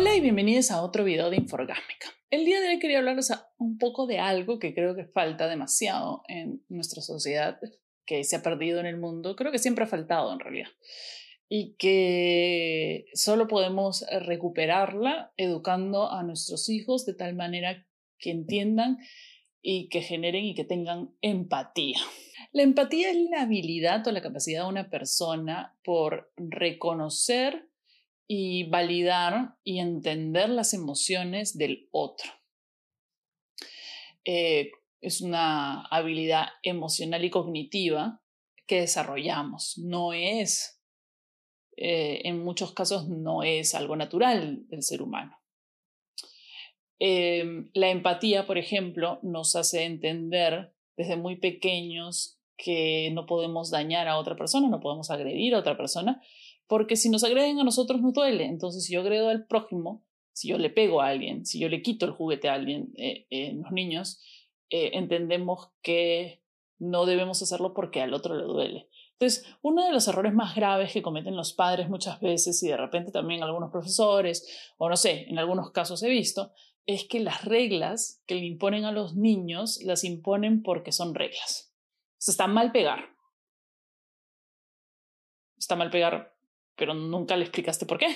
Hola y bienvenidos a otro video de Inforgásmica. El día de hoy quería hablarles un poco de algo que creo que falta demasiado en nuestra sociedad, que se ha perdido en el mundo, creo que siempre ha faltado en realidad, y que solo podemos recuperarla educando a nuestros hijos de tal manera que entiendan y que generen y que tengan empatía. La empatía es la habilidad o la capacidad de una persona por reconocer y validar y entender las emociones del otro. Eh, es una habilidad emocional y cognitiva que desarrollamos. No es, eh, en muchos casos, no es algo natural del ser humano. Em, la empatía, por ejemplo, nos hace entender desde muy pequeños que no podemos dañar a otra persona, no podemos agredir a otra persona, porque si nos agreden a nosotros nos duele. Entonces, si yo agredo al prójimo, si yo le pego a alguien, si yo le quito el juguete a alguien, eh, eh, los niños, eh, entendemos que no debemos hacerlo porque al otro le duele. Entonces, uno de los errores más graves que cometen los padres muchas veces y de repente también algunos profesores, o no sé, en algunos casos he visto, es que las reglas que le imponen a los niños las imponen porque son reglas. O sea, está mal pegar. Está mal pegar pero nunca le explicaste por qué.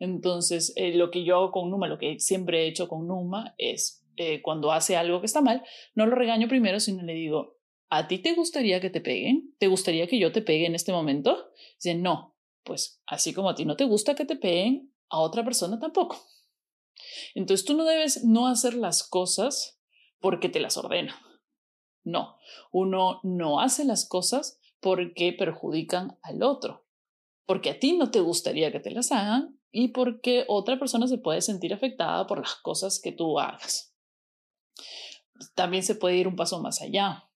Entonces, eh, lo que yo hago con Numa, lo que siempre he hecho con Numa es, eh, cuando hace algo que está mal, no lo regaño primero, sino le digo, ¿a ti te gustaría que te peguen? ¿Te gustaría que yo te pegue en este momento? Dice, no, pues así como a ti no te gusta que te peguen, a otra persona tampoco. Entonces tú no debes no hacer las cosas porque te las ordena. No, uno no hace las cosas porque perjudican al otro porque a ti no te gustaría que te las hagan y porque otra persona se puede sentir afectada por las cosas que tú hagas. También se puede ir un paso más allá.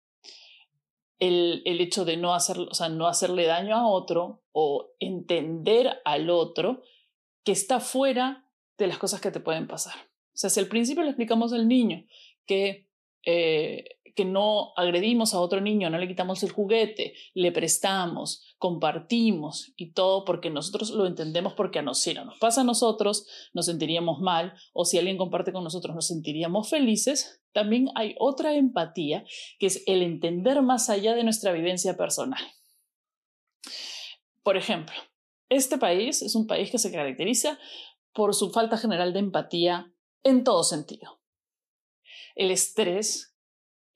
El, el hecho de no, hacer, o sea, no hacerle daño a otro o entender al otro que está fuera de las cosas que te pueden pasar. O sea, si al principio le explicamos al niño que eh, que no agredimos a otro niño, no le quitamos el juguete, le prestamos, compartimos y todo porque nosotros lo entendemos porque a nosotros nos pasa a nosotros, nos sentiríamos mal o si alguien comparte con nosotros nos sentiríamos felices, también hay otra empatía que es el entender más allá de nuestra vivencia personal. Por ejemplo, este país es un país que se caracteriza por su falta general de empatía en todo sentido. El estrés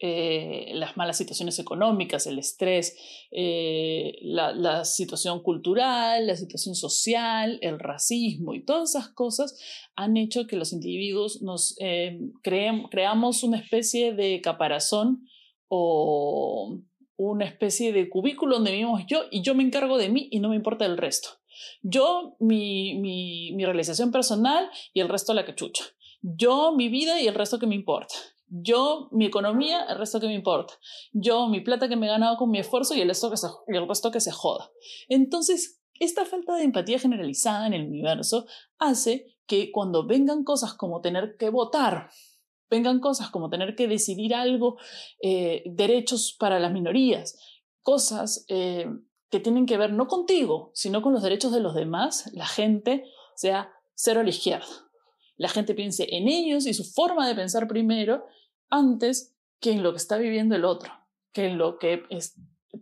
eh, las malas situaciones económicas, el estrés, eh, la, situación cultural, la situación social, el racismo y todas esas cosas han hecho que los individuos nos eh, creamos una especie de caparazón o una especie de cubículo donde vivimos yo y yo me encargo de mí y no me importa el resto. Yo, mi, mi, mi realización personal y el resto la cachucha. Yo, mi vida y el resto que me importa. Yo, mi economía, el resto que me importa. Yo, mi plata que me he ganado con mi esfuerzo y el resto que se, el resto que se joda. Entonces, esta falta de empatía generalizada en el universo hace que cuando vengan cosas como tener que votar, vengan cosas como tener que decidir algo, eh, derechos para las minorías, cosas eh, que tienen que ver no contigo, sino con los derechos de los demás, la gente sea cero a la izquierda. La gente piense en ellos y su forma de pensar primero antes que en lo que está viviendo el otro, que en lo que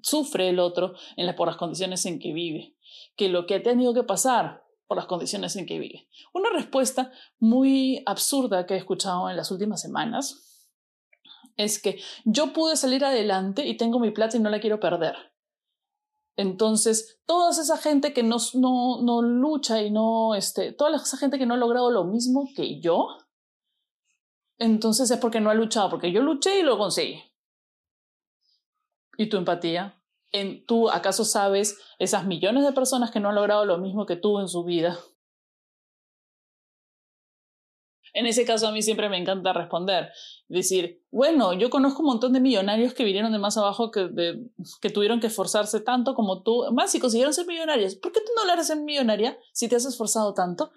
sufre el otro en por las condiciones en que vive, que lo que ha tenido que pasar por las condiciones en que vive. Una respuesta muy absurda que he escuchado en las últimas semanas es que yo pude salir adelante y tengo mi plata y no la quiero perder. Entonces, toda esa gente que no, no, no lucha y no, este, toda esa gente que no ha logrado lo mismo que yo, entonces es porque no ha luchado, porque yo luché y lo conseguí. ¿Y tu empatía? ¿En, ¿Tú acaso sabes esas millones de personas que no han logrado lo mismo que tú en su vida? En ese caso a mí siempre me encanta responder, decir, bueno, yo conozco un montón de millonarios que vinieron de más abajo, que, que tuvieron que esforzarse tanto como tú, más si consiguieron ser millonarios. ¿Por qué tú no hablas ser millonaria si te has esforzado tanto?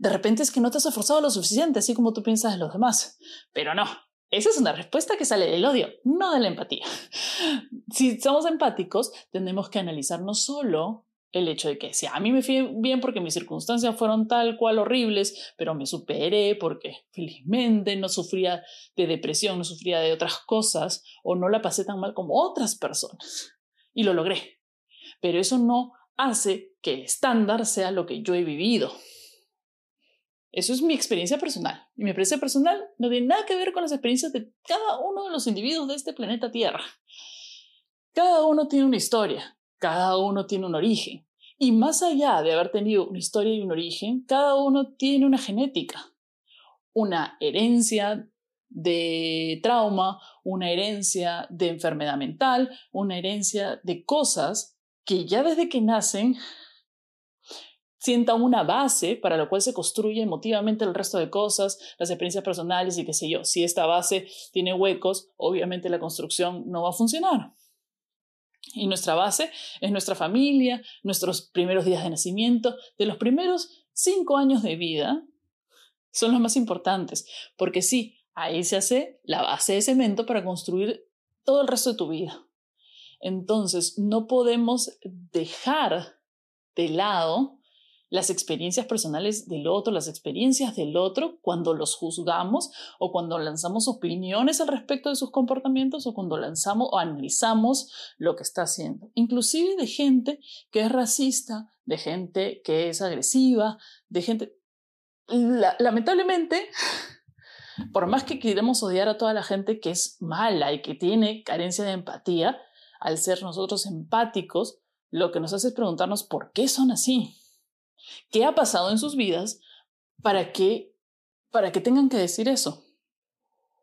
de repente es que no te has esforzado lo suficiente, así como tú piensas de los demás. Pero no, esa es una respuesta que sale del odio, no de la empatía. Si somos empáticos, tenemos que analizar no solo el hecho de que si a mí me fue bien porque mis circunstancias fueron tal cual horribles, pero me superé porque felizmente no sufría de depresión, no sufría de otras cosas o no la pasé tan mal como otras personas. Y lo logré. Pero eso no hace que el estándar sea lo que yo he vivido. Eso es mi experiencia personal. Y mi experiencia personal no tiene nada que ver con las experiencias de cada uno de los individuos de este planeta Tierra. Cada uno tiene una historia, cada uno tiene un origen. Y más allá de haber tenido una historia y un origen, cada uno tiene una genética, una herencia de trauma, una herencia de enfermedad mental, una herencia de cosas que ya desde que nacen sientan una base para lo cual se construye emotivamente el resto de cosas, las experiencias personales y qué sé yo. Si esta base tiene huecos, obviamente la construcción no va a funcionar. Y nuestra base es nuestra familia, nuestros primeros días de nacimiento, de los primeros cinco años de vida, son los más importantes, porque sí, ahí se hace la base de cemento para construir todo el resto de tu vida. Entonces, no podemos dejar de lado las experiencias personales del otro, las experiencias del otro cuando los juzgamos o cuando lanzamos opiniones al respecto de sus comportamientos o cuando lanzamos o analizamos lo que está haciendo. Inclusive de gente que es racista, de gente que es agresiva, de gente... lamentablemente, por más que queremos odiar a toda la gente que es mala y que tiene carencia de empatía, al ser nosotros empáticos, lo que nos hace es preguntarnos por qué son así ¿Qué ha pasado en sus vidas para que, para que tengan que decir eso?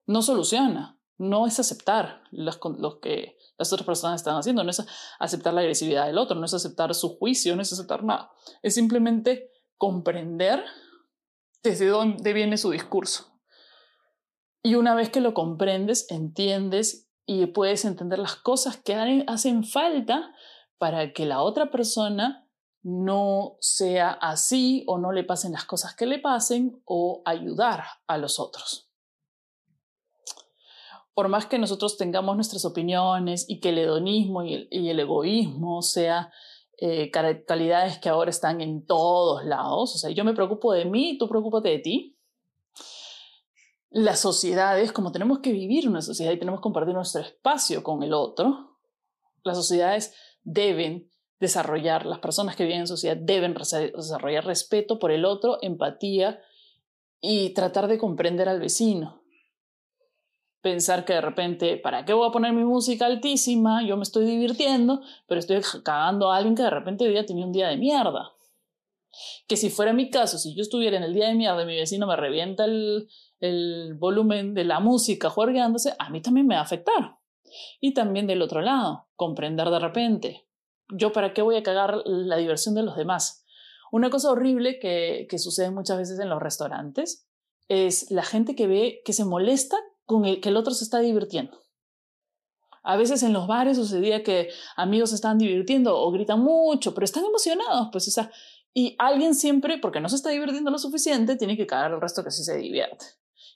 No soluciona, no es aceptar los, lo que las otras personas están haciendo, no es aceptar la agresividad del otro, no es aceptar su juicio, no es aceptar nada. Es simplemente comprender desde dónde viene su discurso. Y una vez que lo comprendes, entiendes y puedes entender las cosas que hacen falta para que la otra persona no sea así o no le pasen las cosas que le pasen o ayudar a los otros. Por más que nosotros tengamos nuestras opiniones y que el hedonismo y el, egoísmo sea eh, que ahora están en todos lados, o sea, yo me preocupo de mí, tú preocúpate de ti. Las sociedades, como tenemos que vivir una sociedad y tenemos que compartir nuestro espacio con el otro, las sociedades deben desarrollar, las personas que viven en sociedad deben desarrollar respeto por el otro, empatía y tratar de comprender al vecino. Pensar que de repente, ¿para qué voy a poner mi música altísima? Yo me estoy divirtiendo, pero estoy cagando a alguien que de repente hoy día tenía un día de mierda. Que si fuera mi caso, si yo estuviera en el día de mierda y mi vecino me revienta el, volumen de la música juergueándose, a mí también me va a afectar. Y también del otro lado, comprender de repente, yo para qué voy a cagar la diversión de los demás. Una cosa horrible que, que sucede muchas veces en los restaurantes es la gente que ve que se molesta con el que el otro se está divirtiendo. A veces en los bares sucedía que amigos se estaban divirtiendo o gritan mucho, pero están emocionados, pues, o y alguien siempre, porque no se está divirtiendo lo suficiente, tiene que cagar al resto que sí se divierte.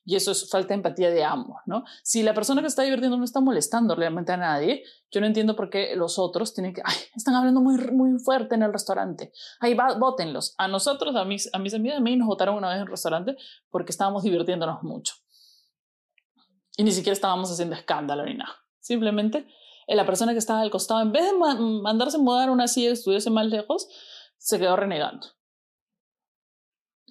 Y eso es falta de empatía de ambos, ¿no? Si la persona que está divirtiendo no está molestando realmente a nadie, yo no entiendo por qué los otros tienen que, ay, están hablando muy, muy fuerte en el restaurante. Ahí va. A nosotros, a mis, a mis amigas, a mí nos votaron una vez en el restaurante porque estábamos divirtiéndonos mucho. Y ni siquiera estábamos haciendo escándalo ni nada. Simplemente eh, la persona que estaba al costado, en vez de mandarse a mudar una silla y estuviese más lejos, se quedó renegando.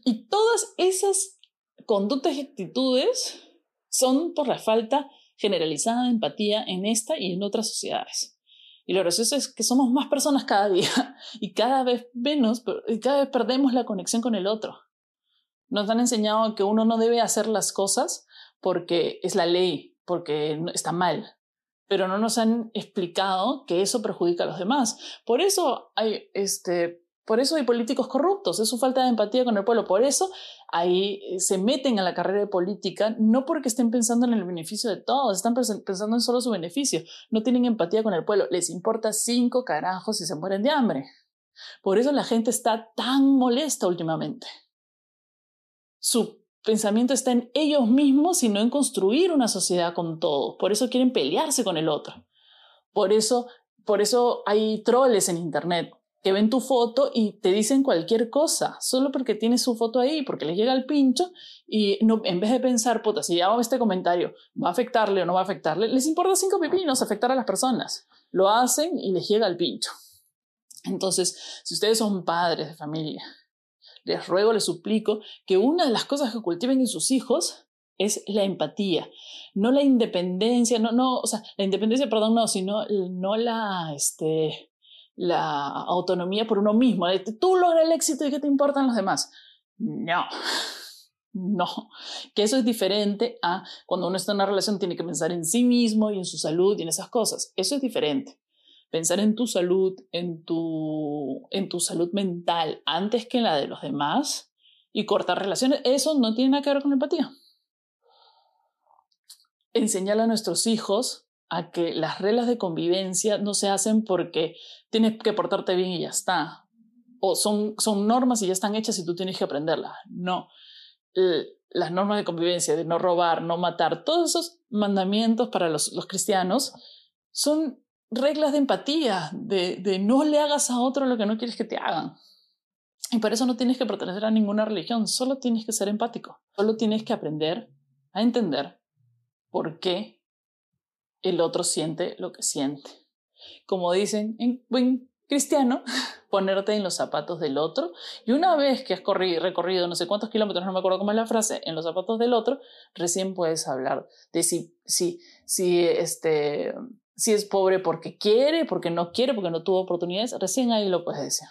Y todas esas conductas y actitudes son por la falta generalizada de empatía en esta y en otras sociedades. Y lo gracioso es que somos más personas cada día y cada vez menos, y cada vez perdemos la conexión con el otro. Nos han enseñado que uno no debe hacer las cosas porque es la ley, porque está mal, pero no nos han explicado que eso perjudica a los demás. Por eso hay este, por eso hay políticos corruptos, es su falta de empatía con el pueblo. Por eso ahí eh, se meten a la carrera de política, no porque estén pensando en el beneficio de todos, están pensando en solo su beneficio. No tienen empatía con el pueblo, les importa cinco carajos si se mueren de hambre. Por eso la gente está tan molesta últimamente. Su pensamiento está en ellos mismos y no en construir una sociedad con todos. Por eso quieren pelearse con el otro. Por eso, por eso hay troles en Internet que ven tu foto y te dicen cualquier cosa, solo porque tienes su foto ahí, porque les llega el pincho y no, en vez de pensar, puta, si hago este comentario, ¿va a afectarle o no va a afectarle? Les importa cinco pepinos afectar a las personas. Lo hacen y les llega el pincho. Entonces, si ustedes son padres de familia, les ruego, les suplico que una de las cosas que cultiven en sus hijos es la empatía, no la independencia, no, no, o sea, la independencia, perdón, no, sino no la, este, la autonomía por uno mismo. Tú logras el éxito y qué te importan los demás. No, no, que eso es diferente a cuando uno está en una relación tiene que pensar en sí mismo y en su salud y en esas cosas. Eso es diferente. Pensar en tu salud, en tu, en tu salud mental antes que en la de los demás y cortar relaciones, eso no tiene nada que ver con empatía. Enseñar a nuestros hijos a que las reglas de convivencia no se hacen porque tienes que portarte bien y ya está. O son, son normas y ya están hechas y tú tienes que aprenderlas. No. las normas de convivencia, de no robar, no matar, todos esos mandamientos para los, los cristianos son reglas de empatía, de, de no le hagas a otro lo que no quieres que te hagan. Y por eso no tienes que pertenecer a ninguna religión, solo tienes que ser empático, solo tienes que aprender a entender por qué el otro siente lo que siente. Como dicen en buen cristiano, ponerte en los zapatos del otro y una vez que has corrido, recorrido no sé cuántos kilómetros, no me acuerdo cómo es la frase, en los zapatos del otro, recién puedes hablar de si, si, si, este, si es pobre porque quiere, porque no quiere, porque no tuvo oportunidades, recién ahí lo puedes decir.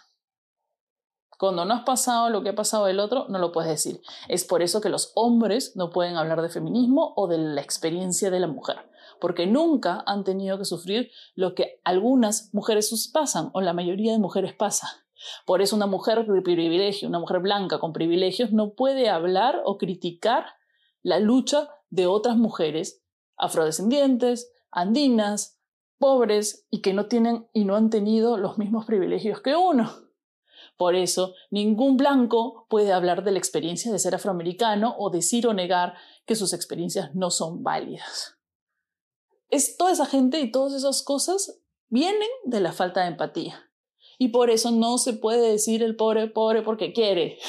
Cuando no has pasado lo que ha pasado el otro, no lo puedes decir. Es por eso que los hombres no pueden hablar de feminismo o de la experiencia de la mujer porque nunca han tenido que sufrir lo que algunas mujeres pasan o la mayoría de mujeres pasa. Por eso una mujer de privilegio, una mujer blanca con privilegios, no puede hablar o criticar la lucha de otras mujeres afrodescendientes, andinas, pobres y que no tienen y no han tenido los mismos privilegios que uno. Por eso, ningún blanco puede hablar de la experiencia de ser afroamericano o decir o negar que sus experiencias no son válidas es toda esa gente y todas esas cosas vienen de la falta de empatía. Y por eso no se puede decir el pobre pobre porque quiere.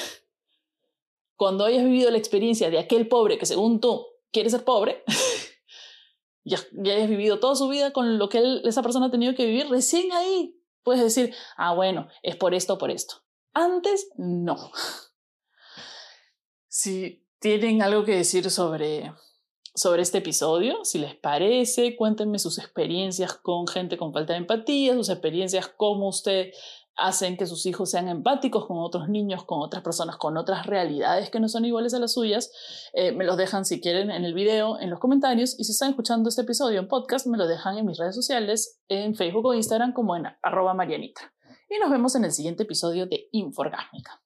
Cuando hayas vivido la experiencia de aquel pobre que según tú quiere ser pobre, ya, ya hayas vivido toda su vida con lo que esa persona ha tenido que vivir, recién ahí puedes decir, ah, bueno, es por esto por esto. Antes, no. Si tienen algo que decir sobre sobre este episodio. Si les parece, cuéntenme sus experiencias con gente con falta de empatía, sus experiencias, cómo usted hacen que sus hijos sean empáticos con otros niños, con otras personas, con otras realidades que no son iguales a las suyas. Eh, me los dejan si quieren en el video, en los comentarios. Y si están escuchando este episodio en podcast, me lo dejan en mis redes sociales, en Facebook o Instagram como en arroba marianita. Y nos vemos en el siguiente episodio de Inforgásmica.